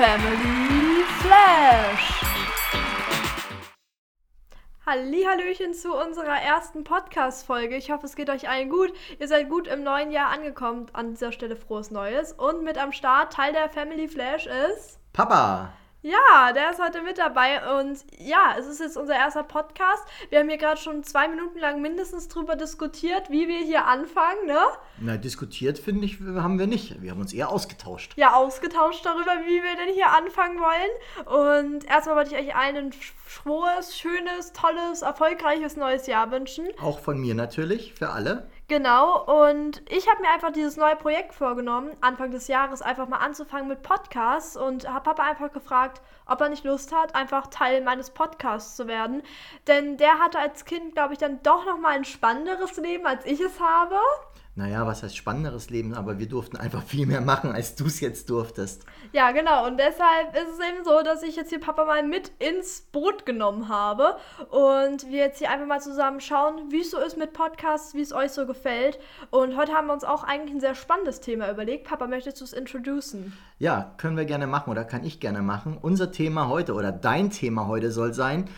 Family Flash. Hallöchen zu unserer ersten Podcast-Folge. Ich hoffe, es geht euch allen gut. Ihr seid gut im neuen Jahr angekommen. An dieser Stelle frohes Neues. Und mit am Start, Teil der Family Flash ist. Papa! Ja, der ist heute mit dabei und ja, es ist jetzt unser erster Podcast. Wir haben hier gerade schon zwei Minuten lang mindestens drüber diskutiert, wie wir hier anfangen, ne? Na, diskutiert finde ich, haben wir nicht. Wir haben uns eher ausgetauscht. Ja, ausgetauscht darüber, wie wir denn hier anfangen wollen. Und erstmal wollte ich euch allen ein frohes, schönes, tolles, erfolgreiches neues Jahr wünschen. Auch von mir natürlich, für alle. Genau, und ich habe mir einfach dieses neue Projekt vorgenommen, Anfang des Jahres einfach mal anzufangen mit Podcasts und habe Papa einfach gefragt, ob er nicht Lust hat, einfach Teil meines Podcasts zu werden. Denn der hatte als Kind, glaube ich, dann doch nochmal ein spannenderes Leben, als ich es habe naja, was heißt spannenderes Leben, aber wir durften einfach viel mehr machen, als du es jetzt durftest. Ja, genau. Und deshalb ist es eben so, dass ich jetzt hier Papa mal mit ins Boot genommen habe und wir jetzt hier einfach mal zusammen schauen, wie es so ist mit Podcasts, wie es euch so gefällt. Und heute haben wir uns auch eigentlich ein sehr spannendes Thema überlegt. Papa, möchtest du es introducen? Ja, können wir gerne machen oder kann ich gerne machen. Unser Thema heute oder dein Thema heute soll sein,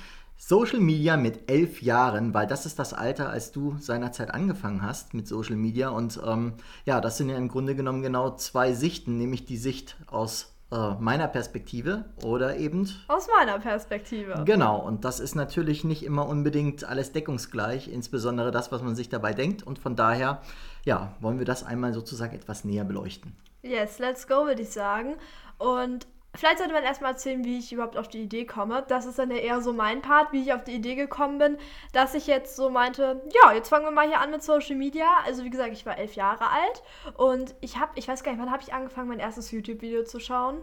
Social Media mit elf Jahren, weil das ist das Alter, als du seinerzeit angefangen hast mit Social Media. Und ähm, ja, das sind ja im Grunde genommen genau zwei Sichten, nämlich die Sicht aus äh, meiner Perspektive oder eben aus meiner Perspektive. Genau, und das ist natürlich nicht immer unbedingt alles deckungsgleich, insbesondere das, was man sich dabei denkt. Und von daher, ja, wollen wir das einmal sozusagen etwas näher beleuchten. Yes, let's go, würde ich sagen. Und Vielleicht sollte man erstmal erzählen, wie ich überhaupt auf die Idee komme. Das ist dann ja eher so mein Part, wie ich auf die Idee gekommen bin, dass ich jetzt so meinte, ja, jetzt fangen wir mal hier an mit Social Media. Also wie gesagt, ich war elf Jahre alt und ich habe, ich weiß gar nicht, wann habe ich angefangen, mein erstes YouTube-Video zu schauen?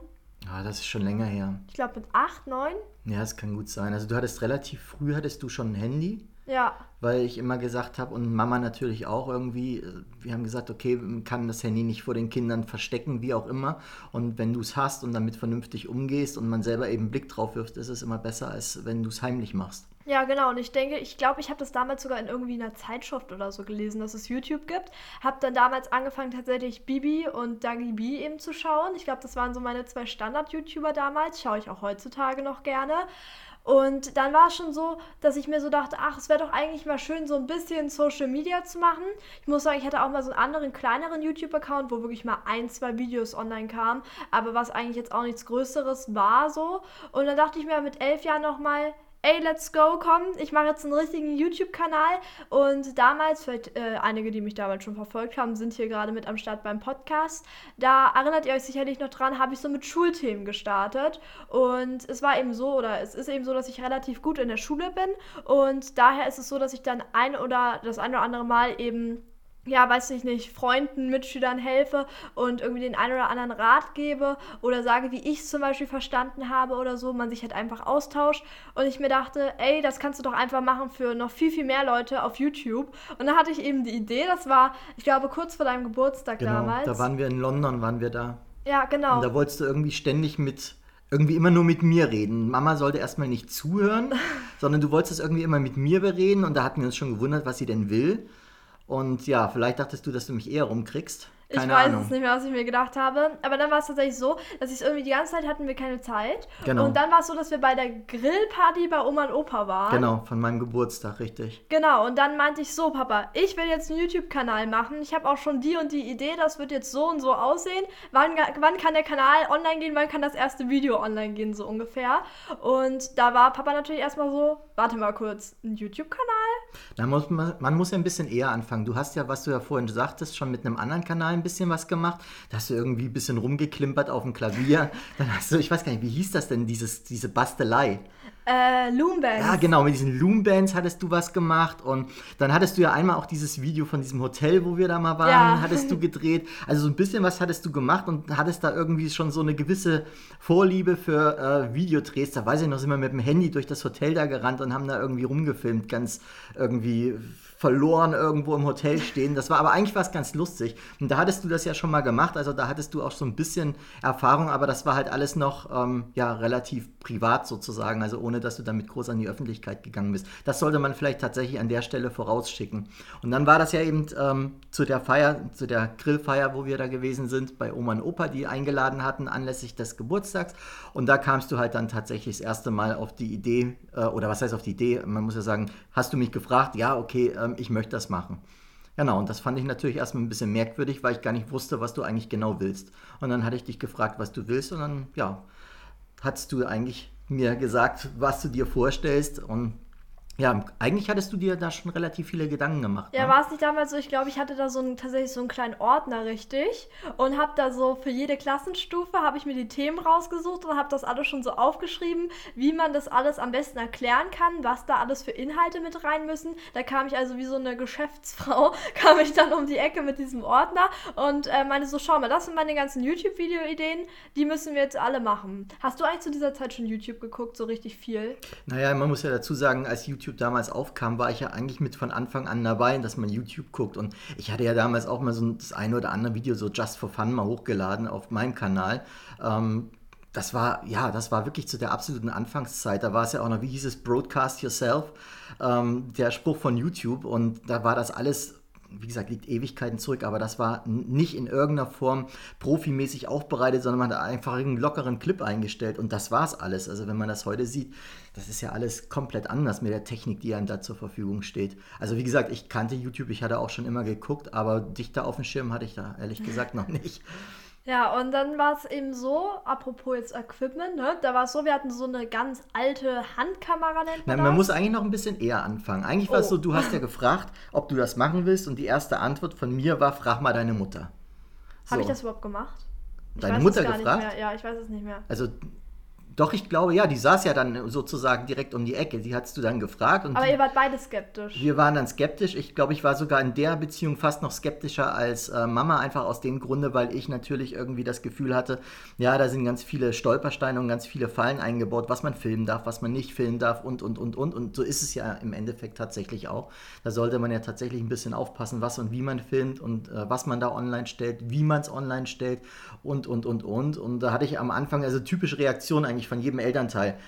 Ah, das ist schon länger her. Ich glaube mit acht, neun. Ja, das kann gut sein. Also du hattest relativ früh, hattest du schon ein Handy? Ja. Weil ich immer gesagt habe, und Mama natürlich auch irgendwie, äh, wir haben gesagt, okay, man kann das Handy nicht vor den Kindern verstecken, wie auch immer. Und wenn du es hast und damit vernünftig umgehst und man selber eben einen Blick drauf wirft, ist es immer besser, als wenn du es heimlich machst. Ja, genau. Und ich denke, ich glaube, ich habe das damals sogar in irgendwie einer Zeitschrift oder so gelesen, dass es YouTube gibt. Habe dann damals angefangen, tatsächlich Bibi und Dagi B eben zu schauen. Ich glaube, das waren so meine zwei Standard-YouTuber damals. Schaue ich auch heutzutage noch gerne. Und dann war es schon so, dass ich mir so dachte, ach, es wäre doch eigentlich mal schön, so ein bisschen Social Media zu machen. Ich muss sagen, ich hatte auch mal so einen anderen, kleineren YouTube-Account, wo wirklich mal ein, zwei Videos online kamen, aber was eigentlich jetzt auch nichts Größeres war so. Und dann dachte ich mir mit elf Jahren nochmal, ey, let's go, komm, ich mache jetzt einen richtigen YouTube-Kanal. Und damals, vielleicht äh, einige, die mich damals schon verfolgt haben, sind hier gerade mit am Start beim Podcast. Da erinnert ihr euch sicherlich noch dran, habe ich so mit Schulthemen gestartet. Und es war eben so, oder es ist eben so, dass ich relativ gut in der Schule bin. Und daher ist es so, dass ich dann ein oder das ein oder andere Mal eben ja, weiß ich nicht, Freunden, Mitschülern helfe und irgendwie den einen oder anderen Rat gebe oder sage, wie ich es zum Beispiel verstanden habe oder so, man sich halt einfach austauscht und ich mir dachte, ey, das kannst du doch einfach machen für noch viel, viel mehr Leute auf YouTube und dann hatte ich eben die Idee, das war, ich glaube, kurz vor deinem Geburtstag genau, damals. da waren wir in London, waren wir da. Ja, genau. Und da wolltest du irgendwie ständig mit irgendwie immer nur mit mir reden. Mama sollte erstmal nicht zuhören, sondern du wolltest es irgendwie immer mit mir bereden und da hatten wir uns schon gewundert, was sie denn will. Und ja, vielleicht dachtest du, dass du mich eher rumkriegst. Keine ich weiß Ahnung. es nicht mehr, was ich mir gedacht habe. Aber dann war es tatsächlich so, dass ich irgendwie die ganze Zeit hatten wir keine Zeit. Genau. Und dann war es so, dass wir bei der Grillparty bei Oma und Opa waren. Genau, von meinem Geburtstag, richtig. Genau, und dann meinte ich so, Papa, ich will jetzt einen YouTube-Kanal machen. Ich habe auch schon die und die Idee, das wird jetzt so und so aussehen. Wann, wann kann der Kanal online gehen? Wann kann das erste Video online gehen, so ungefähr? Und da war Papa natürlich erstmal so, warte mal kurz, ein YouTube-Kanal? Muss man, man muss ja ein bisschen eher anfangen. Du hast ja, was du ja vorhin sagtest, schon mit einem anderen Kanal ein bisschen was gemacht. Da hast du irgendwie ein bisschen rumgeklimpert auf dem Klavier. Dann hast du, ich weiß gar nicht, wie hieß das denn, dieses, diese Bastelei? Äh, Loombands. Ja, genau, mit diesen Loombands hattest du was gemacht und dann hattest du ja einmal auch dieses Video von diesem Hotel, wo wir da mal waren, ja. hattest du gedreht. Also so ein bisschen was hattest du gemacht und hattest da irgendwie schon so eine gewisse Vorliebe für äh, Videodrehs. Da weiß ich noch, sind wir mit dem Handy durch das Hotel da gerannt und haben da irgendwie rumgefilmt, ganz irgendwie verloren irgendwo im Hotel stehen. Das war aber eigentlich was ganz lustig. Und da hattest du das ja schon mal gemacht, also da hattest du auch so ein bisschen Erfahrung, aber das war halt alles noch ähm, ja, relativ privat sozusagen, also ohne dass du damit groß an die Öffentlichkeit gegangen bist. Das sollte man vielleicht tatsächlich an der Stelle vorausschicken. Und dann war das ja eben ähm, zu der Feier, zu der Grillfeier, wo wir da gewesen sind, bei Oma und Opa, die eingeladen hatten anlässlich des Geburtstags. Und da kamst du halt dann tatsächlich das erste Mal auf die Idee, äh, oder was heißt auf die Idee? Man muss ja sagen, hast du mich gefragt, ja, okay, ähm, ich möchte das machen. Genau, und das fand ich natürlich erstmal ein bisschen merkwürdig, weil ich gar nicht wusste, was du eigentlich genau willst. Und dann hatte ich dich gefragt, was du willst, und dann, ja, hast du eigentlich mir gesagt, was du dir vorstellst. Und ja, eigentlich hattest du dir da schon relativ viele Gedanken gemacht. Ja, ne? war es nicht damals so? Ich glaube, ich hatte da so einen, tatsächlich so einen kleinen Ordner richtig und habe da so für jede Klassenstufe habe ich mir die Themen rausgesucht und habe das alles schon so aufgeschrieben, wie man das alles am besten erklären kann, was da alles für Inhalte mit rein müssen. Da kam ich also wie so eine Geschäftsfrau, kam ich dann um die Ecke mit diesem Ordner und äh, meinte so, schau mal, das sind meine ganzen YouTube-Video-Ideen, die müssen wir jetzt alle machen. Hast du eigentlich zu dieser Zeit schon YouTube geguckt, so richtig viel? Naja, man muss ja dazu sagen, als YouTube YouTube damals aufkam, war ich ja eigentlich mit von Anfang an dabei, dass man YouTube guckt. Und ich hatte ja damals auch mal so das eine oder andere Video so just for fun mal hochgeladen auf meinem Kanal. Ähm, das war, ja, das war wirklich zu der absoluten Anfangszeit. Da war es ja auch noch, wie hieß es, Broadcast Yourself, ähm, der Spruch von YouTube. Und da war das alles wie gesagt, liegt Ewigkeiten zurück, aber das war nicht in irgendeiner Form profimäßig aufbereitet, sondern man hat einfach einen lockeren Clip eingestellt und das war es alles. Also wenn man das heute sieht, das ist ja alles komplett anders mit der Technik, die einem da zur Verfügung steht. Also wie gesagt, ich kannte YouTube, ich hatte auch schon immer geguckt, aber dichter auf dem Schirm hatte ich da ehrlich gesagt noch nicht. Ja, und dann war es eben so, apropos jetzt Equipment, ne? da war es so, wir hatten so eine ganz alte Handkamera, nennt man Nein, man muss eigentlich noch ein bisschen eher anfangen. Eigentlich war es oh. so, du hast ja gefragt, ob du das machen willst und die erste Antwort von mir war, frag mal deine Mutter. So. Habe ich das überhaupt gemacht? Ich deine Mutter gefragt? Ja, ich weiß es nicht mehr. Also doch, ich glaube, ja, die saß ja dann sozusagen direkt um die Ecke. Die hattest du dann gefragt. Aber die, ihr wart beide skeptisch. Wir waren dann skeptisch. Ich glaube, ich war sogar in der Beziehung fast noch skeptischer als äh, Mama, einfach aus dem Grunde, weil ich natürlich irgendwie das Gefühl hatte, ja, da sind ganz viele Stolpersteine und ganz viele Fallen eingebaut, was man filmen darf, was man nicht filmen darf und, und, und, und. Und so ist es ja im Endeffekt tatsächlich auch. Da sollte man ja tatsächlich ein bisschen aufpassen, was und wie man filmt und äh, was man da online stellt, wie man es online stellt und, und, und, und. Und da hatte ich am Anfang also typische Reaktion eigentlich von jedem Elternteil.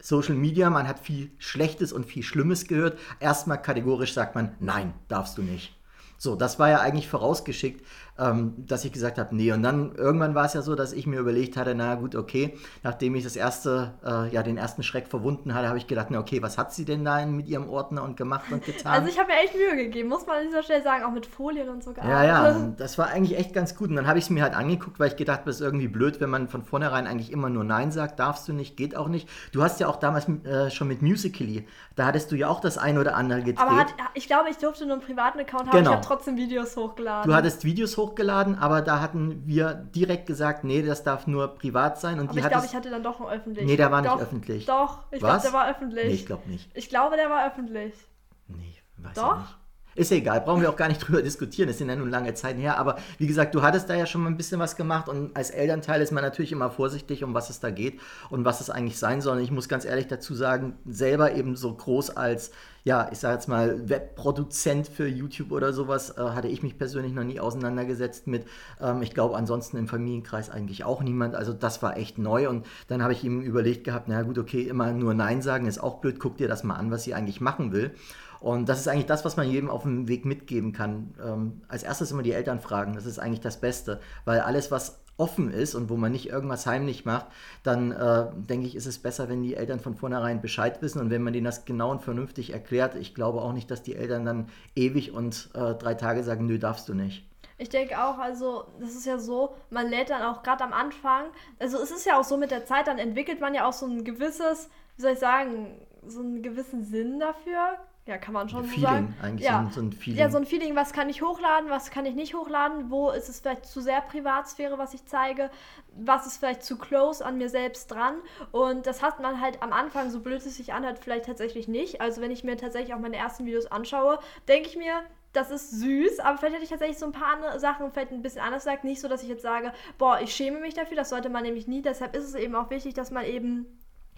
Social Media, man hat viel Schlechtes und viel Schlimmes gehört. Erstmal kategorisch sagt man, nein, darfst du nicht. So, das war ja eigentlich vorausgeschickt ähm, dass ich gesagt habe, nee. Und dann irgendwann war es ja so, dass ich mir überlegt hatte, na gut, okay, nachdem ich das erste, äh, ja, den ersten Schreck verwunden hatte, habe ich gedacht, na okay, was hat sie denn da mit ihrem Ordner und gemacht und getan? Also ich habe mir echt Mühe gegeben, muss man an dieser Stelle sagen, auch mit Folien und so Ja, ja, das war eigentlich echt ganz gut. Und dann habe ich es mir halt angeguckt, weil ich gedacht habe, das ist irgendwie blöd, wenn man von vornherein eigentlich immer nur Nein sagt, darfst du nicht, geht auch nicht. Du hast ja auch damals äh, schon mit Musical.ly, da hattest du ja auch das ein oder andere gedreht. Aber hat, ich glaube, ich durfte nur einen privaten Account haben, genau. ich habe trotzdem Videos hochgeladen. Du hattest Videos hochgeladen hochgeladen, aber da hatten wir direkt gesagt, nee, das darf nur privat sein. Und aber ich glaube, ich hatte dann doch einen öffentlich. Nee, der war nicht doch, öffentlich. Doch, ich glaube, der war öffentlich. Nee, ich glaube nicht. Ich glaube, der war öffentlich. Nee, weiß doch? ich nicht. Ist egal, brauchen wir auch gar nicht drüber diskutieren, das sind ja nun lange Zeiten her. Aber wie gesagt, du hattest da ja schon mal ein bisschen was gemacht und als Elternteil ist man natürlich immer vorsichtig, um was es da geht und was es eigentlich sein soll. Und ich muss ganz ehrlich dazu sagen, selber eben so groß als, ja, ich sage jetzt mal, Webproduzent für YouTube oder sowas, äh, hatte ich mich persönlich noch nie auseinandergesetzt mit. Ähm, ich glaube, ansonsten im Familienkreis eigentlich auch niemand. Also das war echt neu und dann habe ich ihm überlegt gehabt, na gut, okay, immer nur Nein sagen ist auch blöd, guck dir das mal an, was sie eigentlich machen will. Und das ist eigentlich das, was man jedem auf dem Weg mitgeben kann. Ähm, als erstes immer die Eltern fragen, das ist eigentlich das Beste, weil alles, was offen ist und wo man nicht irgendwas heimlich macht, dann äh, denke ich, ist es besser, wenn die Eltern von vornherein Bescheid wissen und wenn man denen das genau und vernünftig erklärt. Ich glaube auch nicht, dass die Eltern dann ewig und äh, drei Tage sagen, nö, darfst du nicht. Ich denke auch, also das ist ja so, man lädt dann auch gerade am Anfang, also es ist ja auch so mit der Zeit, dann entwickelt man ja auch so ein gewisses, wie soll ich sagen, so einen gewissen Sinn dafür, ja, kann man schon Feeling, so sagen. eigentlich ja. so, ein, so, ein, Feeling. Ja, so ein Feeling, was kann ich hochladen, was kann ich nicht hochladen, wo ist es vielleicht zu sehr Privatsphäre, was ich zeige, was ist vielleicht zu close an mir selbst dran. Und das hat man halt am Anfang, so blöd es sich anhört, vielleicht tatsächlich nicht. Also wenn ich mir tatsächlich auch meine ersten Videos anschaue, denke ich mir, das ist süß, aber vielleicht hätte ich tatsächlich so ein paar andere Sachen vielleicht ein bisschen anders gesagt. Nicht so, dass ich jetzt sage, boah, ich schäme mich dafür, das sollte man nämlich nie. Deshalb ist es eben auch wichtig, dass man eben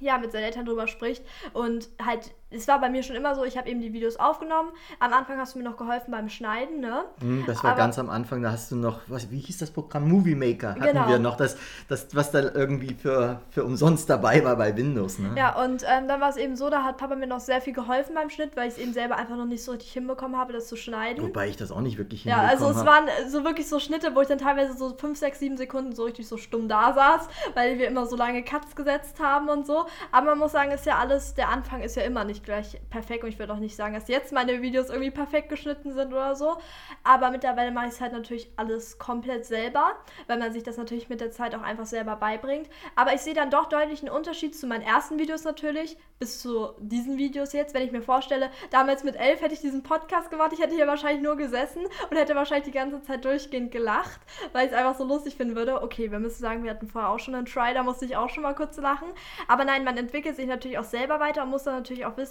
ja, mit seinen Eltern drüber spricht und halt es war bei mir schon immer so, ich habe eben die Videos aufgenommen. Am Anfang hast du mir noch geholfen beim Schneiden, ne? Mm, das war Aber, ganz am Anfang, da hast du noch, was, wie hieß das Programm? Movie Maker hatten genau. wir noch, das, das, was dann irgendwie für, für umsonst dabei war bei Windows, ne? Ja, und ähm, dann war es eben so, da hat Papa mir noch sehr viel geholfen beim Schnitt, weil ich es eben selber einfach noch nicht so richtig hinbekommen habe, das zu schneiden. Wobei ich das auch nicht wirklich hinbekommen habe. Ja, also es waren so wirklich so Schnitte, wo ich dann teilweise so 5, 6, 7 Sekunden so richtig so stumm da saß, weil wir immer so lange Cuts gesetzt haben und so. Aber man muss sagen, ist ja alles, der Anfang ist ja immer nicht gleich perfekt perfekt und ich würde auch nicht sagen, dass jetzt meine Videos irgendwie perfekt geschnitten sind oder so. Aber mittlerweile mache ich es halt natürlich alles komplett selber, weil man sich das natürlich mit der Zeit auch einfach selber beibringt. Aber ich sehe dann doch deutlich einen Unterschied zu meinen ersten Videos natürlich bis zu diesen Videos jetzt. Wenn ich mir vorstelle, damals mit elf hätte ich diesen Podcast gemacht, ich hätte hier wahrscheinlich nur gesessen und hätte wahrscheinlich die ganze Zeit durchgehend gelacht, weil ich es einfach so lustig finden würde. Okay, wir müssen sagen, wir hatten vorher auch schon einen Try, da musste ich auch schon mal kurz lachen. Aber nein, man entwickelt sich natürlich auch selber weiter und muss dann natürlich auch wissen,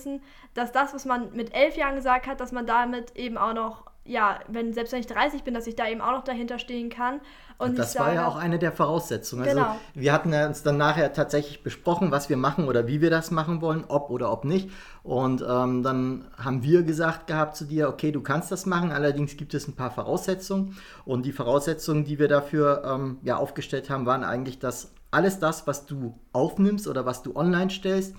dass das, was man mit elf Jahren gesagt hat, dass man damit eben auch noch, ja, wenn selbst wenn ich 30 bin, dass ich da eben auch noch dahinter stehen kann. Und das war ja auch eine der Voraussetzungen. Also genau. wir hatten uns dann nachher tatsächlich besprochen, was wir machen oder wie wir das machen wollen, ob oder ob nicht. Und ähm, dann haben wir gesagt gehabt zu dir, okay, du kannst das machen, allerdings gibt es ein paar Voraussetzungen. Und die Voraussetzungen, die wir dafür ähm, ja, aufgestellt haben, waren eigentlich, dass alles das, was du aufnimmst oder was du online stellst,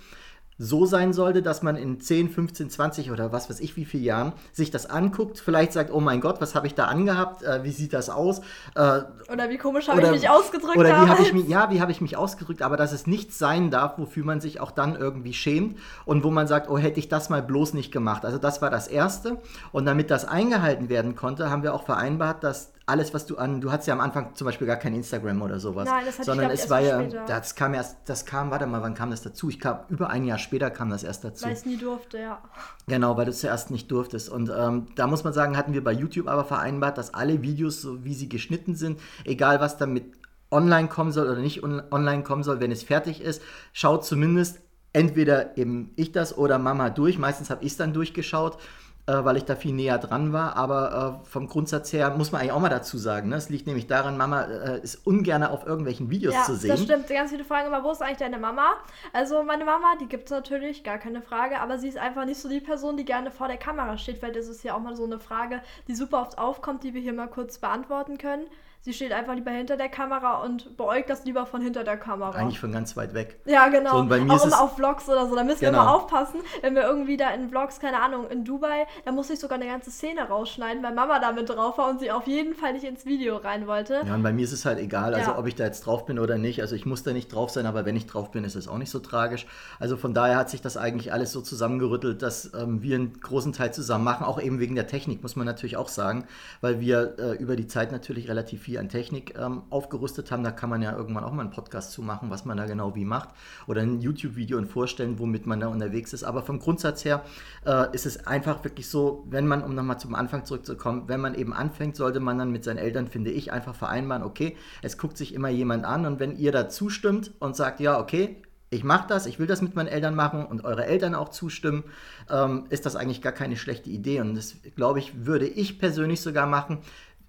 so sein sollte, dass man in 10, 15, 20 oder was weiß ich wie viele Jahren sich das anguckt, vielleicht sagt, oh mein Gott, was habe ich da angehabt, äh, wie sieht das aus? Äh, oder wie komisch habe ich mich ausgedrückt. Oder wie habe ich mich, ja, wie habe ich mich ausgedrückt, aber dass es nichts sein darf, wofür man sich auch dann irgendwie schämt und wo man sagt, oh, hätte ich das mal bloß nicht gemacht. Also das war das Erste und damit das eingehalten werden konnte, haben wir auch vereinbart, dass alles, was du an, du hattest ja am Anfang zum Beispiel gar kein Instagram oder sowas. Nein, das hatte sondern ich, es war ja, später. das kam erst, das kam, warte mal, wann kam das dazu? Ich kam über ein Jahr später kam das erst dazu. Weil es nie durfte, ja. Genau, weil du zuerst nicht durftest. Und ähm, da muss man sagen, hatten wir bei YouTube aber vereinbart, dass alle Videos, so wie sie geschnitten sind, egal was damit online kommen soll oder nicht online kommen soll, wenn es fertig ist, schaut zumindest entweder eben ich das oder Mama durch. Meistens habe ich es dann durchgeschaut äh, weil ich da viel näher dran war. Aber äh, vom Grundsatz her muss man eigentlich auch mal dazu sagen. Ne? Es liegt nämlich daran, Mama äh, ist ungern auf irgendwelchen Videos ja, zu sehen. Das stimmt. Ganz viele fragen immer, wo ist eigentlich deine Mama? Also meine Mama, die gibt es natürlich, gar keine Frage, aber sie ist einfach nicht so die Person, die gerne vor der Kamera steht, weil das ist ja auch mal so eine Frage, die super oft aufkommt, die wir hier mal kurz beantworten können. Sie steht einfach lieber hinter der Kamera und beäugt das lieber von hinter der Kamera. Eigentlich von ganz weit weg. Ja, genau. So, und bei mir auch immer auf Vlogs oder so. Da müssen genau. wir immer aufpassen, wenn wir irgendwie da in Vlogs, keine Ahnung, in Dubai, da muss ich sogar eine ganze Szene rausschneiden, weil Mama da mit drauf war und sie auf jeden Fall nicht ins Video rein wollte. Ja, und bei mir ist es halt egal, also ja. ob ich da jetzt drauf bin oder nicht. Also ich muss da nicht drauf sein, aber wenn ich drauf bin, ist es auch nicht so tragisch. Also von daher hat sich das eigentlich alles so zusammengerüttelt, dass ähm, wir einen großen Teil zusammen machen, auch eben wegen der Technik, muss man natürlich auch sagen, weil wir äh, über die Zeit natürlich relativ viel an Technik ähm, aufgerüstet haben. Da kann man ja irgendwann auch mal einen Podcast zu machen, was man da genau wie macht. Oder ein YouTube-Video und vorstellen, womit man da unterwegs ist. Aber vom Grundsatz her äh, ist es einfach wirklich so, wenn man, um nochmal zum Anfang zurückzukommen, wenn man eben anfängt, sollte man dann mit seinen Eltern, finde ich, einfach vereinbaren, okay, es guckt sich immer jemand an und wenn ihr da zustimmt und sagt, ja, okay, ich mache das, ich will das mit meinen Eltern machen und eure Eltern auch zustimmen, ähm, ist das eigentlich gar keine schlechte Idee. Und das, glaube ich, würde ich persönlich sogar machen,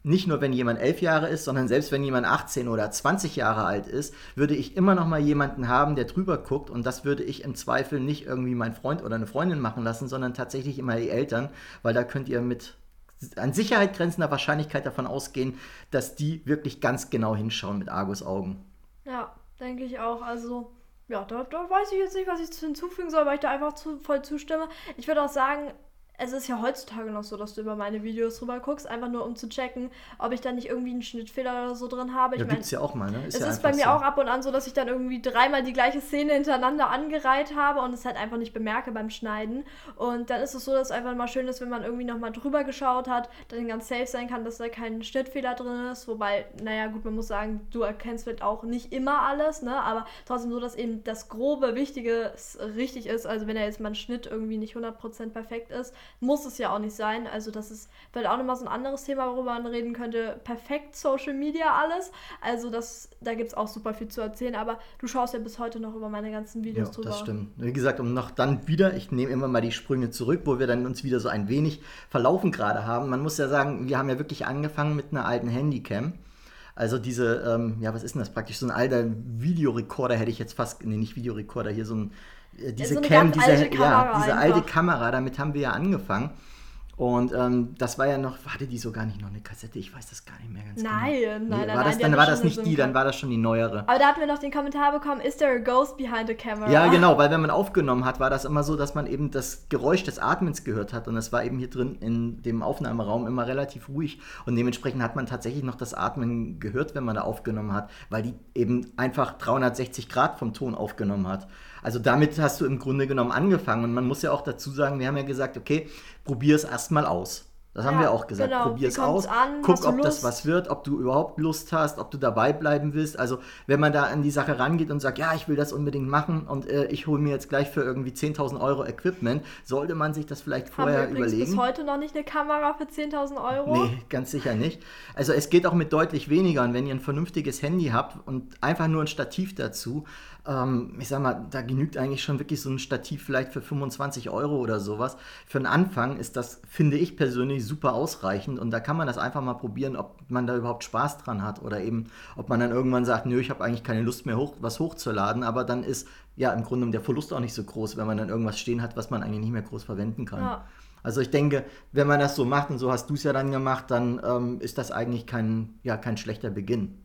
nicht nur wenn jemand elf Jahre ist, sondern selbst wenn jemand 18 oder 20 Jahre alt ist, würde ich immer noch mal jemanden haben, der drüber guckt und das würde ich im Zweifel nicht irgendwie mein Freund oder eine Freundin machen lassen, sondern tatsächlich immer die Eltern, weil da könnt ihr mit an Sicherheit grenzender Wahrscheinlichkeit davon ausgehen, dass die wirklich ganz genau hinschauen mit Argus Augen. Ja, denke ich auch. Also ja, da, da weiß ich jetzt nicht, was ich hinzufügen soll, weil ich da einfach zu, voll zustimme. Ich würde auch sagen, es ist ja heutzutage noch so, dass du über meine Videos rüber guckst, einfach nur um zu checken, ob ich da nicht irgendwie einen Schnittfehler oder so drin habe. Ich ja, gibt's ja auch mal, ne? Ist es ja ist bei mir so. auch ab und an so, dass ich dann irgendwie dreimal die gleiche Szene hintereinander angereiht habe und es halt einfach nicht bemerke beim Schneiden. Und dann ist es so, dass es einfach mal schön ist, wenn man irgendwie nochmal drüber geschaut hat, dann ganz safe sein kann, dass da kein Schnittfehler drin ist. Wobei, naja, gut, man muss sagen, du erkennst vielleicht auch nicht immer alles, ne? Aber trotzdem so, dass eben das grobe, Wichtige richtig ist. Also wenn er jetzt mal ein Schnitt irgendwie nicht 100% perfekt ist, muss es ja auch nicht sein. Also das ist vielleicht auch nochmal so ein anderes Thema, worüber man reden könnte. Perfekt Social Media alles. Also das, da gibt es auch super viel zu erzählen, aber du schaust ja bis heute noch über meine ganzen Videos ja, drüber. das stimmt. Wie gesagt, um noch dann wieder, ich nehme immer mal die Sprünge zurück, wo wir dann uns wieder so ein wenig verlaufen gerade haben. Man muss ja sagen, wir haben ja wirklich angefangen mit einer alten Handycam Also diese, ähm, ja, was ist denn das praktisch? So ein alter Videorekorder hätte ich jetzt fast, nee, nicht Videorekorder, hier so ein, diese so Cam, diese, alte Kamera ja, diese einfach. alte Kamera, damit haben wir ja angefangen. Und ähm, das war ja noch, hatte die sogar nicht noch eine Kassette? Ich weiß das gar nicht mehr ganz Nein, genau. nein, Nee, nein, war nein, das, dann war das nicht die, dann war das schon die neuere. Aber da hatten wir noch den Kommentar bekommen, is there a ghost behind the camera? Ja, genau, weil wenn man aufgenommen hat, war das immer so, dass man eben das Geräusch des Atmens gehört hat und es war eben hier drin in dem Aufnahmeraum immer relativ ruhig und dementsprechend hat man tatsächlich noch das Atmen gehört, wenn man da aufgenommen hat, weil die eben einfach 360 Grad vom Ton aufgenommen hat. Also damit hast du im Grunde genommen angefangen und man muss ja auch dazu sagen, wir haben ja gesagt, okay, probier es erstmal aus. Das haben Ja, wir auch gesagt. genau. Probier es aus. an? Guck, ob das Lust? was wird, ob du überhaupt Lust hast, ob du dabei bleiben willst. Also, wenn man da an die Sache rangeht und sagt, ja, ich will das unbedingt machen und äh, ich hole mir jetzt gleich für irgendwie 10.000 Euro Equipment, sollte man sich das vielleicht Haben vorher wir übrigens überlegen. bis heute noch nicht eine Kamera für 10.000 Euro? Nee, ganz sicher nicht. Also es geht auch mit deutlich weniger. Und wenn ihr ein vernünftiges Handy habt und einfach nur ein Stativ dazu, ähm, ich sag mal, da genügt eigentlich schon wirklich so ein Stativ vielleicht für 25 Euro oder sowas. Für einen Anfang ist das, finde ich persönlich, super ausreichend. Und da kann man das einfach mal probieren, ob man da überhaupt Spaß dran hat. Oder eben, ob man dann irgendwann sagt, nö, ich habe eigentlich keine Lust mehr, hoch, was hochzuladen. Aber dann ist ja im Grunde der Verlust auch nicht so groß, wenn man dann irgendwas stehen hat, was man eigentlich nicht mehr groß verwenden kann. Ja. Also ich denke, wenn man das so macht, und so hast du es ja dann gemacht, dann ähm, ist das eigentlich kein, ja, kein schlechter Beginn.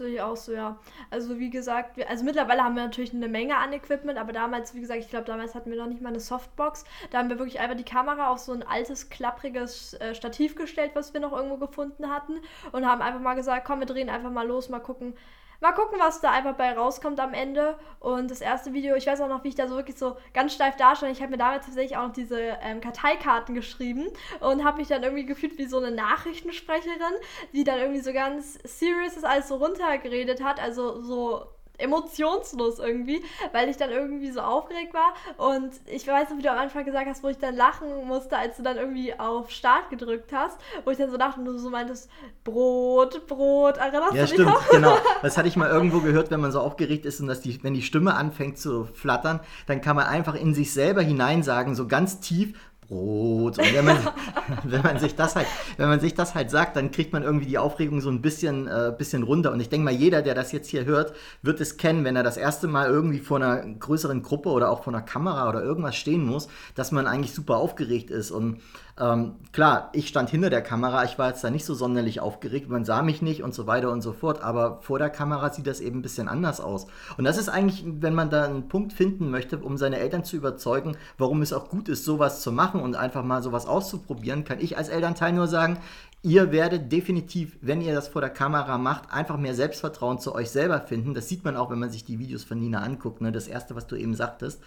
Sehe ich auch so, ja. Also wie gesagt, wir, also mittlerweile haben wir natürlich eine Menge an Equipment, aber damals, wie gesagt, ich glaube, damals hatten wir noch nicht mal eine Softbox. Da haben wir wirklich einfach die Kamera auf so ein altes, klappriges äh, Stativ gestellt, was wir noch irgendwo gefunden hatten und haben einfach mal gesagt, komm, wir drehen einfach mal los, mal gucken, mal gucken, was da einfach bei rauskommt am Ende. Und das erste Video, ich weiß auch noch, wie ich da so wirklich so ganz steif darstelle. Ich habe mir damals tatsächlich auch noch diese ähm, Karteikarten geschrieben und habe mich dann irgendwie gefühlt wie so eine Nachrichtensprecherin, die dann irgendwie so ganz serious das alles so runtergeredet hat, also so emotionslos irgendwie, weil ich dann irgendwie so aufgeregt war und ich weiß noch, wie du am Anfang gesagt hast, wo ich dann lachen musste, als du dann irgendwie auf Start gedrückt hast, wo ich dann so dachte und du so meintest, Brot, Brot, erinnerst Ja, du dich stimmt, noch? genau. Das hatte ich mal irgendwo gehört, wenn man so aufgeregt ist und dass die, wenn die Stimme anfängt zu flattern, dann kann man einfach in sich selber hineinsagen, so ganz tief, Brot. Und wenn man, wenn man sich das halt, wenn man sich das halt sagt, dann kriegt man irgendwie die Aufregung so ein bisschen, äh, bisschen runter. Und ich denke mal, jeder, der das jetzt hier hört, wird es kennen, wenn er das erste Mal irgendwie vor einer größeren Gruppe oder auch vor einer Kamera oder irgendwas stehen muss, dass man eigentlich super aufgeregt ist. Und ähm, klar, ich stand hinter der Kamera, ich war jetzt da nicht so sonderlich aufgeregt, man sah mich nicht und so weiter und so fort, aber vor der Kamera sieht das eben ein bisschen anders aus. Und das ist eigentlich, wenn man da einen Punkt finden möchte, um seine Eltern zu überzeugen, warum es auch gut ist, sowas zu machen und einfach mal sowas auszuprobieren, kann ich als Elternteil nur sagen, Ihr werdet definitiv, wenn ihr das vor der Kamera macht, einfach mehr Selbstvertrauen zu euch selber finden. Das sieht man auch, wenn man sich die Videos von Nina anguckt. Ne? Das erste, was du eben sagtest,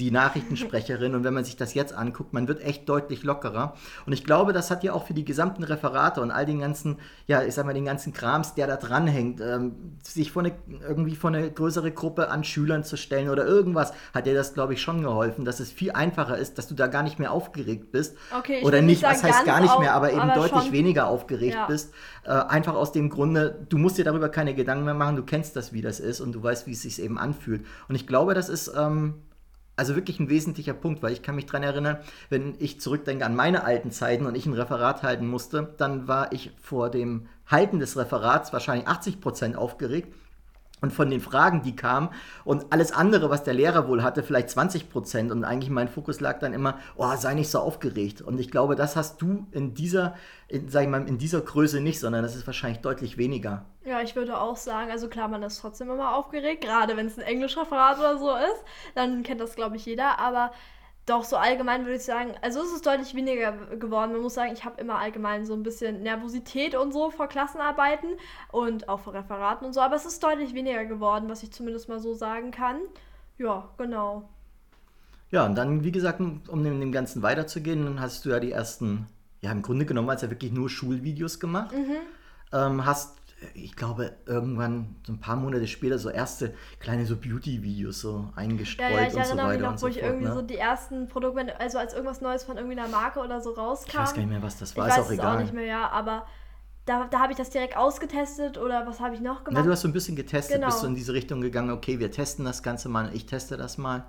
die Nachrichtensprecherin. Und wenn man sich das jetzt anguckt, man wird echt deutlich lockerer. Und ich glaube, das hat ja auch für die gesamten Referate und all den ganzen, ja, ich sag mal, den ganzen Krams, der da dranhängt, ähm, sich vor eine, irgendwie vor eine größere Gruppe an Schülern zu stellen oder irgendwas, hat dir das, glaube ich, schon geholfen, dass es viel einfacher ist, dass du da gar nicht mehr aufgeregt bist. Okay, ich oder nicht, was heißt gar nicht mehr, aber eben aber deutlich schon- weniger aufgeregt Ja. bist. Äh, einfach aus dem Grunde, du musst dir darüber keine Gedanken mehr machen, du kennst das, wie das ist und du weißt, wie es sich eben anfühlt. Und ich glaube, das ist ähm, also wirklich ein wesentlicher Punkt, weil ich kann mich daran erinnern, wenn ich zurückdenke an meine alten Zeiten und ich ein Referat halten musste, dann war ich vor dem Halten des Referats wahrscheinlich 80 Prozent aufgeregt. Und von den Fragen, die kamen und alles andere, was der Lehrer wohl hatte, vielleicht 20 Prozent. Und eigentlich mein Fokus lag dann immer, oh, sei nicht so aufgeregt. Und ich glaube, das hast du in dieser, in, sag ich mal, in dieser Größe nicht, sondern das ist wahrscheinlich deutlich weniger. Ja, ich würde auch sagen, also klar, man ist trotzdem immer aufgeregt, gerade wenn es ein Englischreferat oder so ist, dann kennt das, glaube ich, jeder, aber doch, so allgemein würde ich sagen, also es ist deutlich weniger geworden. Man muss sagen, ich habe immer allgemein so ein bisschen Nervosität und so vor Klassenarbeiten und auch vor Referaten und so, aber es ist deutlich weniger geworden, was ich zumindest mal so sagen kann. Ja, genau. Ja, und dann, wie gesagt, um dem, dem Ganzen weiterzugehen, dann hast du ja die ersten, ja, im Grunde genommen hast du ja wirklich nur Schulvideos gemacht. Mhm. Ähm, hast, ich glaube, irgendwann so ein paar Monate später so erste kleine so Beauty-Videos so eingestreut Ja, ja, ich und so erinnere mich weiter noch, und wo so ich fort. irgendwie Ne? so die ersten Produkte, also als irgendwas Neues von irgendwie einer Marke oder so rauskam. ich weiß gar nicht mehr, was das Ich war, weiß ist auch es egal. auch nicht mehr, ja, aber da, da habe ich das direkt ausgetestet oder was habe ich noch Na, gemacht? du hast so ein bisschen getestet, Genau. bist so in diese Richtung gegangen, okay, wir testen das Ganze mal, ich teste das mal.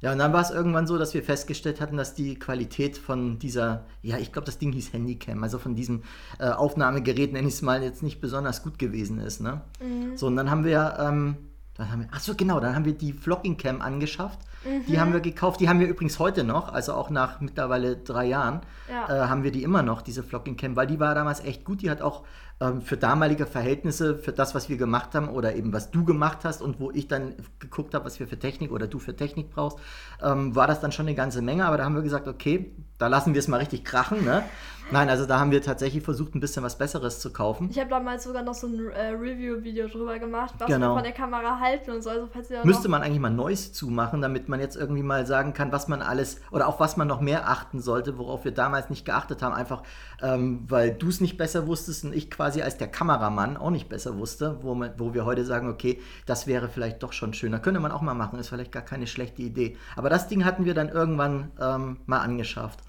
Ja, und dann war es irgendwann so, dass wir festgestellt hatten, dass die Qualität von dieser, ja, ich glaube, das Ding hieß Handycam, also von diesem äh, Aufnahmegerät, nenne ich es mal, jetzt nicht besonders gut gewesen ist. Ne? Mhm. So, und dann haben wir, ähm, dann haben wir, ach so, genau, dann haben wir die Vlogging Cam angeschafft. Mhm. Die haben wir gekauft, die haben wir übrigens heute noch, also auch nach mittlerweile drei Jahren, ja. äh, haben wir die immer noch, diese Vlogging Cam, weil die war damals echt gut. Die hat auch ähm, für damalige Verhältnisse, für das, was wir gemacht haben oder eben was du gemacht hast und wo ich dann geguckt habe, was wir für Technik oder du für Technik brauchst, ähm, war das dann schon eine ganze Menge. Aber da haben wir gesagt, okay, da lassen wir es mal richtig krachen. Ne? Nein, also da haben wir tatsächlich versucht, ein bisschen was Besseres zu kaufen. Ich habe damals sogar noch so ein äh, Review-Video drüber gemacht, was genau. wir von der Kamera halten und so. Also, falls ihr Müsste man eigentlich mal Neues zumachen, damit man jetzt irgendwie mal sagen kann, was man alles oder auf was man noch mehr achten sollte, worauf wir damals nicht geachtet haben. Einfach, ähm, weil du es nicht besser wusstest und ich quasi als der Kameramann auch nicht besser wusste, wo, man, wo wir heute sagen, okay, das wäre vielleicht doch schon schöner. Könnte man auch mal machen, ist vielleicht gar keine schlechte Idee. Aber das Ding hatten wir dann irgendwann ähm, mal angeschafft.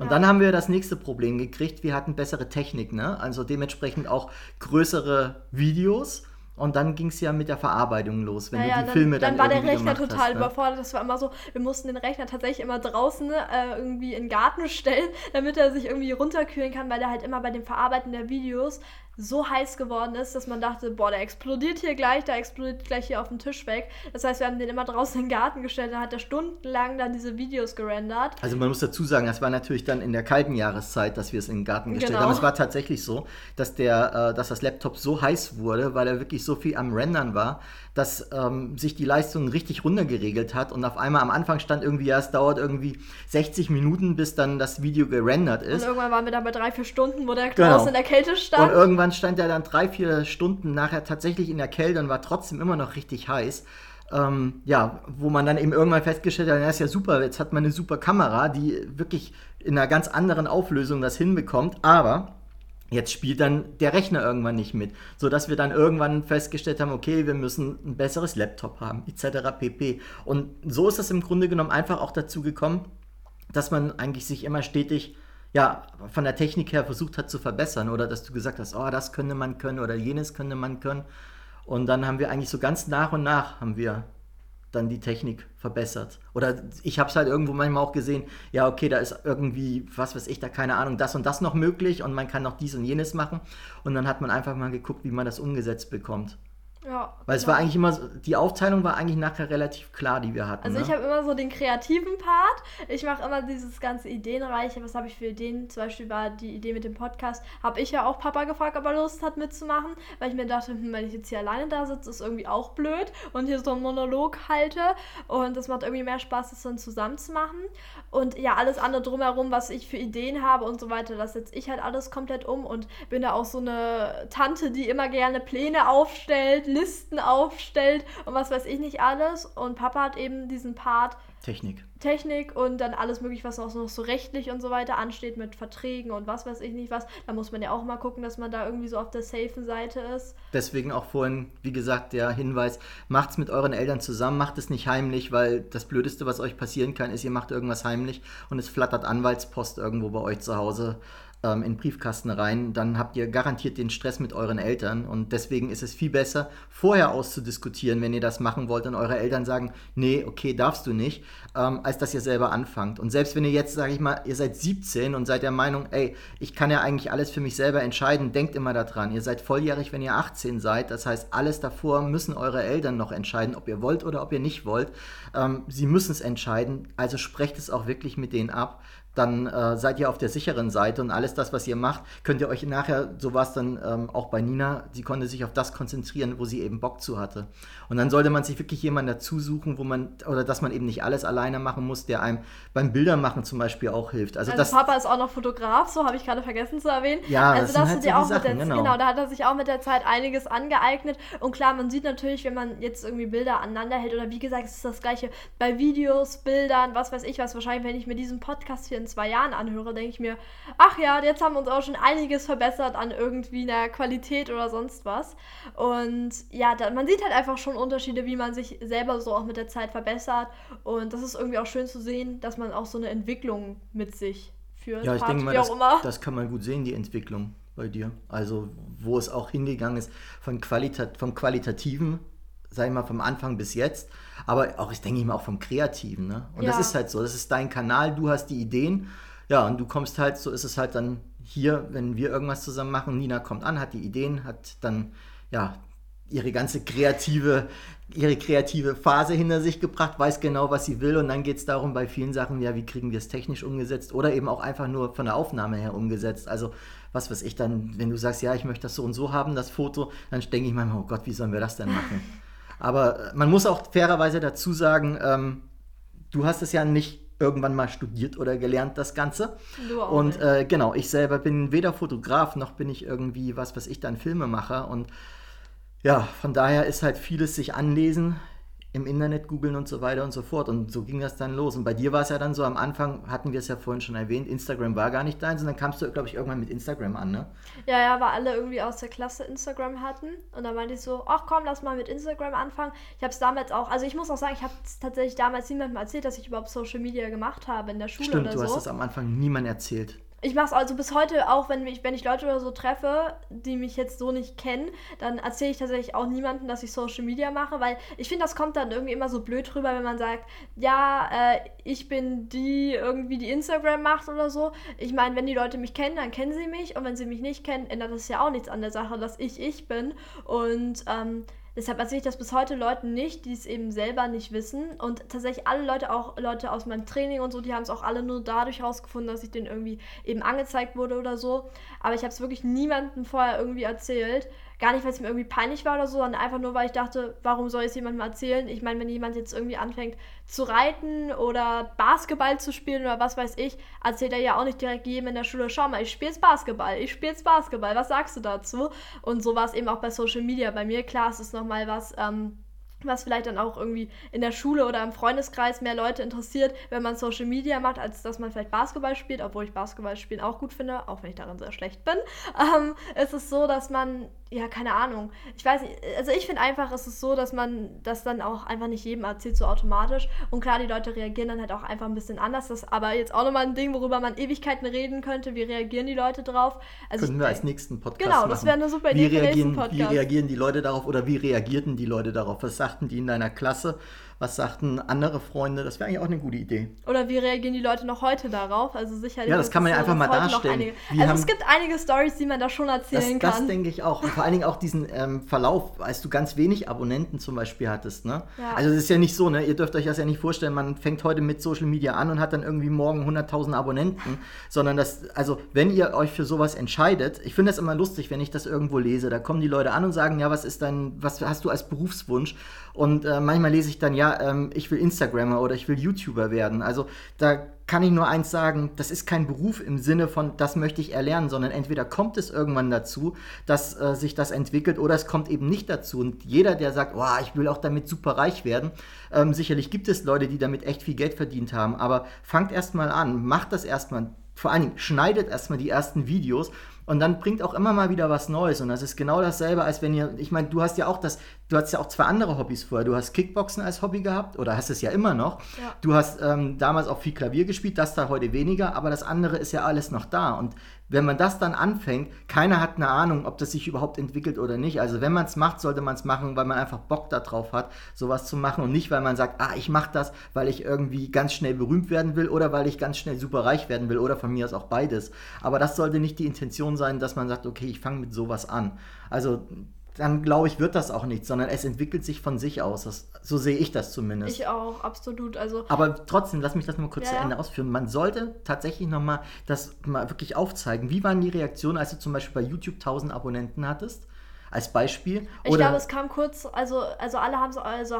Und ja. dann haben wir das nächste Problem gekriegt. Wir hatten bessere Technik, ne? Also dementsprechend auch größere Videos. Und dann ging es ja mit der Verarbeitung los, wenn ja, du die dann, Filme dann dann war der Rechner total hast, ne? überfordert. Das war immer so, wir mussten den Rechner tatsächlich immer draußen äh, irgendwie in den Garten stellen, damit er sich irgendwie runterkühlen kann, weil der halt immer bei dem Verarbeiten der Videos so heiß geworden ist, dass man dachte, boah, der explodiert hier gleich, der explodiert gleich hier auf dem Tisch weg. Das heißt, wir haben den immer draußen in den Garten gestellt, da hat er stundenlang dann diese Videos gerendert. Also man muss dazu sagen, das war natürlich dann in der kalten Jahreszeit, dass wir es in den Garten gestellt genau. haben. Es war tatsächlich so, dass, der, äh, dass das Laptop so heiß wurde, weil er wirklich so viel am Rendern war, dass ähm, sich die Leistung richtig runtergeregelt hat und auf einmal am Anfang stand irgendwie, ja, es dauert irgendwie 60 Minuten, bis dann das Video gerendert ist. Und irgendwann waren wir dann bei drei, vier Stunden, wo der genau. draußen in der Kälte stand. Und irgendwann stand er dann drei, vier Stunden nachher tatsächlich in der Kälte und war trotzdem immer noch richtig heiß. Ähm, ja, wo man dann eben irgendwann festgestellt hat, ja, ist ja super, jetzt hat man eine super Kamera, die wirklich in einer ganz anderen Auflösung das hinbekommt, aber Jetzt spielt dann der Rechner irgendwann nicht mit, sodass wir dann irgendwann festgestellt haben, okay, wir müssen ein besseres Laptop haben, etc. pp. Und so ist es im Grunde genommen einfach auch dazu gekommen, dass man eigentlich sich immer stetig ja, von der Technik her versucht hat zu verbessern oder dass du gesagt hast, oh, das könnte man können oder jenes könnte man können. Und dann haben wir eigentlich so ganz nach und nach haben wir dann die Technik verbessert. Oder ich habe es halt irgendwo manchmal auch gesehen, ja, okay, da ist irgendwie, was weiß ich, da keine Ahnung, das und das noch möglich und man kann noch dies und jenes machen. Und dann hat man einfach mal geguckt, wie man das umgesetzt bekommt. Ja. Weil es war eigentlich immer, so, die Aufteilung war eigentlich nachher relativ klar, die wir hatten. Also ne? ich habe immer so den kreativen Part. Ich mache immer dieses ganze Ideenreiche. Was habe ich für Ideen? Zum Beispiel war die Idee mit dem Podcast. Habe ich ja auch Papa gefragt, ob er Lust hat mitzumachen. Weil ich mir dachte, hm, wenn ich jetzt hier alleine da sitze, ist irgendwie auch blöd. Und hier so einen Monolog halte. Und das macht irgendwie mehr Spaß, das dann zusammen zu machen. Und ja, alles andere drumherum, was ich für Ideen habe und so weiter, das setze ich halt alles komplett um. Und bin da auch so eine Tante, die immer gerne Pläne aufstellt Listen aufstellt und was weiß ich nicht alles. Und Papa hat eben diesen Part Technik. Technik und dann alles mögliche, was auch noch so rechtlich und so weiter ansteht mit Verträgen und was weiß ich nicht was. Da muss man ja auch mal gucken, dass man da irgendwie so auf der safen Seite ist. Deswegen auch vorhin, wie gesagt, der Hinweis, macht's mit euren Eltern zusammen, macht es nicht heimlich, weil das Blödeste, was euch passieren kann, ist, ihr macht irgendwas heimlich und es flattert Anwaltspost irgendwo bei euch zu Hause ähm, in den Briefkasten rein, dann habt ihr garantiert den Stress mit euren Eltern. Und deswegen ist es viel besser, vorher auszudiskutieren, wenn ihr das machen wollt und eure Eltern sagen, nee, okay, darfst du nicht, ähm, als dass ihr selber anfangt. Und selbst wenn ihr jetzt, sage ich mal, ihr seid 17 und seid der Meinung, ey, ich kann ja eigentlich alles für mich selber entscheiden, denkt immer daran, ihr seid volljährig, wenn ihr 18 seid. Das heißt, alles davor müssen eure Eltern noch entscheiden, ob ihr wollt oder ob ihr nicht wollt. Ähm, sie müssen es entscheiden, also sprecht es auch wirklich mit denen ab dann äh, seid ihr auf der sicheren Seite und alles das, was ihr macht, könnt ihr euch nachher, so war es dann ähm, auch bei Nina, sie konnte sich auf das konzentrieren, wo sie eben Bock zu hatte. Und dann sollte man sich wirklich jemanden dazu suchen, wo man, oder dass man eben nicht alles alleine machen muss, der einem beim Bildermachen zum Beispiel auch hilft. Also, also das, Papa ist auch noch Fotograf, so habe ich gerade vergessen zu erwähnen. Ja, also das, das halt so auch Sachen, mit der, genau. genau, da hat er sich auch mit der Zeit einiges angeeignet. Und klar, man sieht natürlich, wenn man jetzt irgendwie Bilder aneinander hält, oder wie gesagt, es ist das gleiche bei Videos, Bildern, was weiß ich was, wahrscheinlich, wenn ich mir diesen Podcast hier in zwei Jahren anhöre, denke ich mir, ach ja, jetzt haben wir uns auch schon einiges verbessert an irgendwie einer Qualität oder sonst was. Und ja, da, man sieht halt einfach schon Unterschiede, wie man sich selber so auch mit der Zeit verbessert. Und das ist irgendwie auch schön zu sehen, dass man auch so eine Entwicklung mit sich führt. Ja, ich denke mal, das, das kann man gut sehen, die Entwicklung bei dir. Also, wo es auch hingegangen ist, von Qualita vom Qualitativen sag ich mal, vom Anfang bis jetzt, aber auch, ich denke ich mal, auch vom Kreativen. Ne? Und ja. das ist halt so, das ist dein Kanal, du hast die Ideen, ja, und du kommst halt, so ist es halt dann hier, wenn wir irgendwas zusammen machen, Nina kommt an, hat die Ideen, hat dann, ja, ihre ganze kreative, ihre kreative Phase hinter sich gebracht, weiß genau, was sie will und dann geht es darum bei vielen Sachen, ja, wie kriegen wir es technisch umgesetzt oder eben auch einfach nur von der Aufnahme her umgesetzt. Also was weiß ich dann, wenn du sagst, ja, ich möchte das so und so haben, das Foto, dann denke ich manchmal, oh Gott, wie sollen wir das denn machen? Aber man muss auch fairerweise dazu sagen, ähm, du hast es ja nicht irgendwann mal studiert oder gelernt, das Ganze. Du auch und äh, genau, ich selber bin weder Fotograf noch bin ich irgendwie, was weiß ich, dann Filmemacher. Und ja, von daher ist halt vieles sich anlesen, im Internet googeln und so weiter und so fort. Und so ging das dann los. Und bei dir war es ja dann so, am Anfang hatten wir es ja vorhin schon erwähnt, Instagram war gar nicht deins und dann kamst du, glaube ich, irgendwann mit Instagram an, ne? Ja, ja, weil alle irgendwie aus der Klasse Instagram hatten. Und dann meinte ich so, ach komm, lass mal mit Instagram anfangen. Ich habe es damals auch, also ich muss auch sagen, ich habe es tatsächlich damals niemandem erzählt, dass ich überhaupt Social Media gemacht habe in der Schule Stimmt, oder so. du hast es am Anfang niemand erzählt. Ich mache es also bis heute auch, wenn ich, wenn ich Leute oder so treffe, die mich jetzt so nicht kennen, dann erzähle ich tatsächlich auch niemandem, dass ich Social Media mache, weil ich finde, das kommt dann irgendwie immer so blöd rüber, wenn man sagt, ja, äh, ich bin die irgendwie, die Instagram macht oder so. Ich meine, wenn die Leute mich kennen, dann kennen sie mich und wenn sie mich nicht kennen, ändert das ja auch nichts an der Sache, dass ich ich bin. Und ähm, Deshalb erzähle ich das bis heute Leuten nicht, die es eben selber nicht wissen. Und tatsächlich alle Leute, auch Leute aus meinem Training und so, die haben es auch alle nur dadurch rausgefunden, dass ich denen irgendwie eben angezeigt wurde oder so. Aber ich habe es wirklich niemandem vorher irgendwie erzählt. Gar nicht, weil es mir irgendwie peinlich war oder so, sondern einfach nur, weil ich dachte, warum soll ich es jemandem erzählen? Ich meine, wenn jemand jetzt irgendwie anfängt zu reiten oder Basketball zu spielen oder was weiß ich, erzählt er ja auch nicht direkt jedem in der Schule, schau mal, ich spiele jetzt Basketball, ich spiele jetzt Basketball, was sagst du dazu? Und so war es eben auch bei Social Media bei mir. Klar, es ist nochmal was, ähm, was vielleicht dann auch irgendwie in der Schule oder im Freundeskreis mehr Leute interessiert, wenn man Social Media macht, als dass man vielleicht Basketball spielt, obwohl ich Basketball spielen auch gut finde, auch wenn ich darin sehr schlecht bin. Ähm, ist es so, dass man ja, keine Ahnung. Ich weiß nicht, also ich finde einfach, es ist so, dass man das dann auch einfach nicht jedem erzählt, so automatisch. Und klar, die Leute reagieren dann halt auch einfach ein bisschen anders. Das ist aber jetzt auch nochmal ein Ding, worüber man Ewigkeiten reden könnte. Wie reagieren die Leute drauf? Also Können wir als nächsten Podcast Genau, das wäre eine super Idee wie reagieren, Wie reagieren die Leute darauf oder wie reagierten die Leute darauf? Was sagten die in deiner Klasse? Was sagten andere Freunde? Das wäre eigentlich auch eine gute Idee. Oder wie reagieren die Leute noch heute darauf? Also sicherlich. Ja, das kann man ja einfach mal darstellen. Einige, also haben, es gibt einige Stories, die man da schon erzählen das, kann. Das denke ich auch. Und vor allen Dingen auch diesen ähm, Verlauf, als du ganz wenig Abonnenten zum Beispiel hattest. Ne? Ja. Also es ist ja nicht so, ne? ihr dürft euch das ja nicht vorstellen, man fängt heute mit Social Media an und hat dann irgendwie morgen 100.000 Abonnenten, sondern das, also wenn ihr euch für sowas entscheidet, ich finde das immer lustig, wenn ich das irgendwo lese, da kommen die Leute an und sagen, ja, was ist dein, was hast du als Berufswunsch? Und äh, manchmal lese ich dann, ja, ähm, ich will Instagrammer oder ich will YouTuber werden. Also da kann ich nur eins sagen, das ist kein Beruf im Sinne von, das möchte ich erlernen, sondern entweder kommt es irgendwann dazu, dass äh, sich das entwickelt oder es kommt eben nicht dazu. Und jeder, der sagt, oh, ich will auch damit super reich werden, ähm, sicherlich gibt es Leute, die damit echt viel Geld verdient haben, aber fangt erstmal an, macht das erstmal. Vor allen Dingen schneidet erstmal die ersten Videos und dann bringt auch immer mal wieder was Neues. Und das ist genau dasselbe, als wenn ihr, ich meine, du hast ja auch das, du hast ja auch zwei andere Hobbys vorher. Du hast Kickboxen als Hobby gehabt oder hast es ja immer noch. Ja. Du hast ähm, damals auch viel Klavier gespielt, das da heute weniger, aber das andere ist ja alles noch da. Und wenn man das dann anfängt, keiner hat eine Ahnung, ob das sich überhaupt entwickelt oder nicht. Also wenn man es macht, sollte man es machen, weil man einfach Bock darauf hat, sowas zu machen und nicht, weil man sagt, ah, ich mache das, weil ich irgendwie ganz schnell berühmt werden will oder weil ich ganz schnell super reich werden will oder von mir aus auch beides. Aber das sollte nicht die Intention sein, dass man sagt, okay, ich fange mit sowas an. Also dann glaube ich, wird das auch nicht, sondern es entwickelt sich von sich aus. Das, so sehe ich das zumindest. Ich auch, absolut. Also Aber trotzdem, lass mich das mal kurz ja. zu Ende ausführen. Man sollte tatsächlich nochmal das mal wirklich aufzeigen. Wie waren die Reaktionen, als du zum Beispiel bei YouTube 1000 Abonnenten hattest? Als Beispiel. Ich glaube, es kam kurz, also, also alle haben so, also,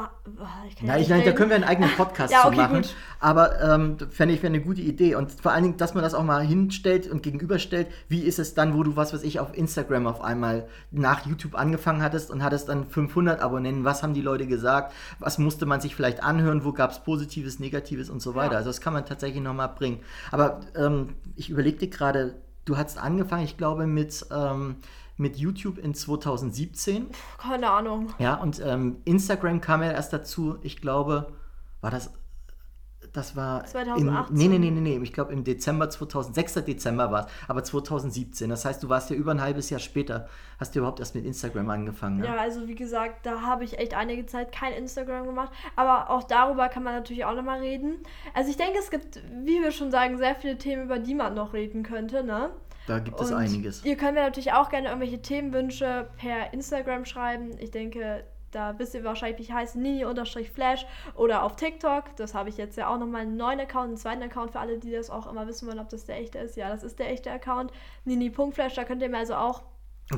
ich kann ja, ich da können wir einen eigenen Podcast ja, okay, zu machen. Gut. Aber ähm, fände ich eine gute Idee. Und vor allen Dingen, dass man das auch mal hinstellt und gegenüberstellt, wie ist es dann, wo du, was weiß ich, auf Instagram auf einmal nach YouTube angefangen hattest und hattest dann 500 Abonnenten, was haben die Leute gesagt, was musste man sich vielleicht anhören, wo gab es Positives, Negatives und so weiter. Ja. Also das kann man tatsächlich nochmal bringen. Aber ähm, ich überlegte gerade, du hast angefangen, ich glaube, mit... Ähm, mit YouTube in 2017. Keine Ahnung. Ja, und ähm, Instagram kam ja erst dazu, ich glaube, war das das war 2018. In, nee, nee, nee, nee, nee. Ich glaube im Dezember 2000, 6. Dezember war es, aber 2017. Das heißt, du warst ja über ein halbes Jahr später, hast du überhaupt erst mit Instagram angefangen. Ne? Ja, also wie gesagt, da habe ich echt einige Zeit kein Instagram gemacht. Aber auch darüber kann man natürlich auch nochmal reden. Also ich denke, es gibt, wie wir schon sagen, sehr viele Themen, über die man noch reden könnte, ne? Da gibt es einiges. Ihr könnt mir natürlich auch gerne irgendwelche Themenwünsche per Instagram schreiben. Ich denke, da wisst ihr wahrscheinlich, wie ich heiße, nini-flash oder auf TikTok. Das habe ich jetzt ja auch nochmal einen neuen Account, einen zweiten Account für alle, die das auch immer wissen wollen, ob das der echte ist. Ja, das ist der echte Account. Nini.flash, da könnt ihr mir also auch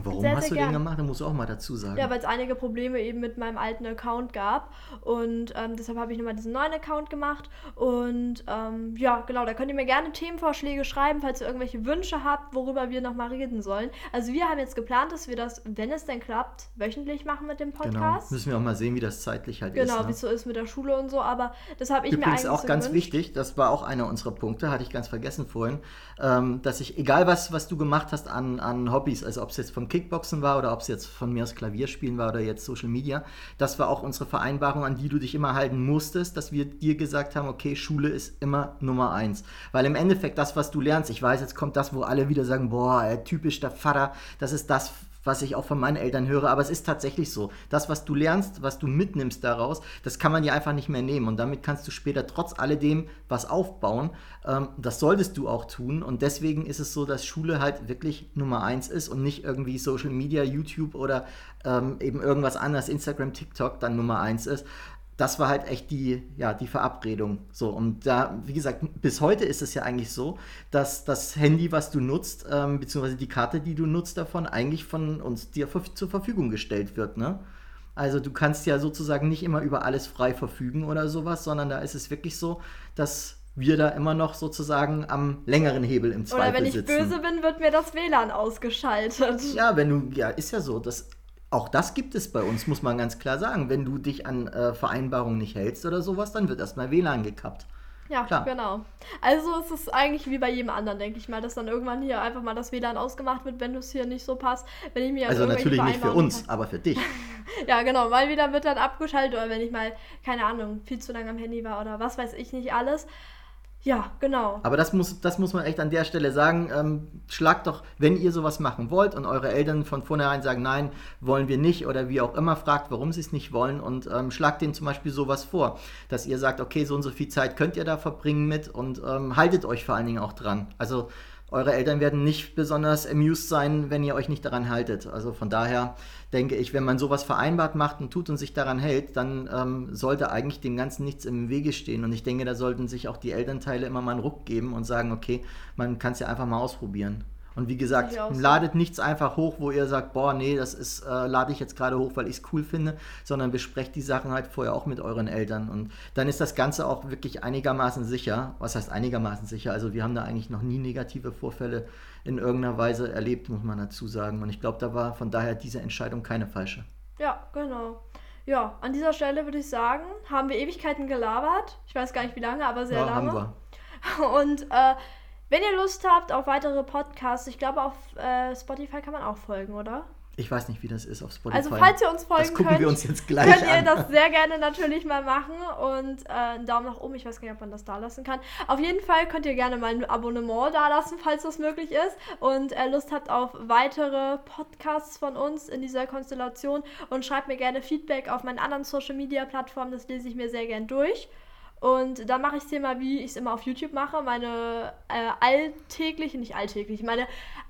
warum sehr, hast sehr du gern. den gemacht? Da musst du auch mal dazu sagen. Ja, weil es einige Probleme eben mit meinem alten Account gab. Und ähm, deshalb habe ich nochmal diesen neuen Account gemacht. Und ähm, ja, genau, da könnt ihr mir gerne Themenvorschläge schreiben, falls ihr irgendwelche Wünsche habt, worüber wir nochmal reden sollen. Also wir haben jetzt geplant, dass wir das, wenn es denn klappt, wöchentlich machen mit dem genau. Podcast. Genau, müssen wir auch mal sehen, wie das zeitlich halt genau, ist. Genau, ne? wie es so ist mit der Schule und so. Aber das habe ich Übrigens mir eigentlich auch so ganz gewünscht. wichtig, das war auch einer unserer Punkte, hatte ich ganz vergessen vorhin, ähm, dass ich, egal was, was du gemacht hast an, an Hobbys, also ob es jetzt vom Kickboxen war oder ob es jetzt von mir aus Klavierspielen war oder jetzt Social Media. Das war auch unsere Vereinbarung, an die du dich immer halten musstest, dass wir dir gesagt haben, okay, Schule ist immer Nummer eins. Weil im Endeffekt das, was du lernst, ich weiß, jetzt kommt das, wo alle wieder sagen, boah, typisch der Vater, das ist das, was ich auch von meinen Eltern höre, aber es ist tatsächlich so. Das, was du lernst, was du mitnimmst daraus, das kann man dir einfach nicht mehr nehmen. Und damit kannst du später trotz alledem was aufbauen. Ähm, das solltest du auch tun. Und deswegen ist es so, dass Schule halt wirklich Nummer eins ist und nicht irgendwie Social Media, YouTube oder ähm, eben irgendwas anderes, Instagram, TikTok dann Nummer eins ist das war halt echt die, ja, die Verabredung. So, und da, wie gesagt, bis heute ist es ja eigentlich so, dass das Handy, was du nutzt, ähm, beziehungsweise die Karte, die du nutzt davon, eigentlich von uns dir zur Verfügung gestellt wird, ne? Also du kannst ja sozusagen nicht immer über alles frei verfügen oder sowas, sondern da ist es wirklich so, dass wir da immer noch sozusagen am längeren Hebel im Zweifel Oder wenn ich sitzen. böse bin, wird mir das WLAN ausgeschaltet. Ja, wenn du, ja, ist ja so, das auch das gibt es bei uns, muss man ganz klar sagen. Wenn du dich an äh, Vereinbarungen nicht hältst oder sowas, dann wird erstmal WLAN gekappt. Ja, klar. genau. Also es ist eigentlich wie bei jedem anderen, denke ich mal, dass dann irgendwann hier einfach mal das WLAN ausgemacht wird, wenn du es hier nicht so passt. Wenn ich mir also natürlich nicht für uns, aber für dich. ja, genau. Mal wieder wird dann abgeschaltet oder wenn ich mal, keine Ahnung, viel zu lange am Handy war oder was weiß ich nicht alles. Ja, genau. Aber das muss, das muss man echt an der Stelle sagen. Ähm, schlagt doch, wenn ihr sowas machen wollt und eure Eltern von vornherein sagen, nein, wollen wir nicht oder wie auch immer, fragt, warum sie es nicht wollen und ähm, schlagt denen zum Beispiel sowas vor, dass ihr sagt, okay, so und so viel Zeit könnt ihr da verbringen mit und ähm, haltet euch vor allen Dingen auch dran. Also eure Eltern werden nicht besonders amused sein, wenn ihr euch nicht daran haltet. Also von daher denke ich, wenn man sowas vereinbart macht und tut und sich daran hält, dann ähm, sollte eigentlich dem Ganzen nichts im Wege stehen. Und ich denke, da sollten sich auch die Elternteile immer mal einen Ruck geben und sagen, okay, man kann es ja einfach mal ausprobieren. Und wie gesagt, ladet nichts einfach hoch, wo ihr sagt, boah, nee, das ist, äh, lade ich jetzt gerade hoch, weil ich es cool finde, sondern besprecht die Sachen halt vorher auch mit euren Eltern. Und dann ist das Ganze auch wirklich einigermaßen sicher. Was heißt einigermaßen sicher? Also wir haben da eigentlich noch nie negative Vorfälle in irgendeiner Weise erlebt, muss man dazu sagen. Und ich glaube, da war von daher diese Entscheidung keine falsche. Ja, genau. Ja, an dieser Stelle würde ich sagen, haben wir Ewigkeiten gelabert. Ich weiß gar nicht wie lange, aber sehr ja, lange. Haben wir. Und äh, wenn ihr Lust habt auf weitere Podcasts, ich glaube auf äh, Spotify kann man auch folgen, oder? Ich weiß nicht, wie das ist auf Spotify. Also falls ihr uns folgen das gucken könnt, wir uns jetzt gleich könnt ihr das sehr gerne natürlich mal machen und äh, einen Daumen nach oben. Ich weiß gar nicht, ob man das da lassen kann. Auf jeden Fall könnt ihr gerne mal ein Abonnement da lassen, falls das möglich ist und äh, Lust habt auf weitere Podcasts von uns in dieser Konstellation und schreibt mir gerne Feedback auf meinen anderen Social Media Plattformen. Das lese ich mir sehr gern durch. Und dann mache ich es dir mal, wie ich es immer auf YouTube mache. Meine äh, alltägliche, nicht alltäglich, meine,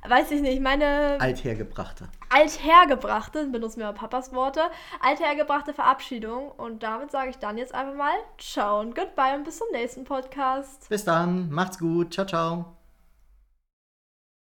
weiß ich nicht, meine. Althergebrachte. Althergebrachte, benutzen wir mal Papas Worte. Althergebrachte Verabschiedung. Und damit sage ich dann jetzt einfach mal Ciao und Goodbye und bis zum nächsten Podcast. Bis dann, macht's gut, ciao, ciao.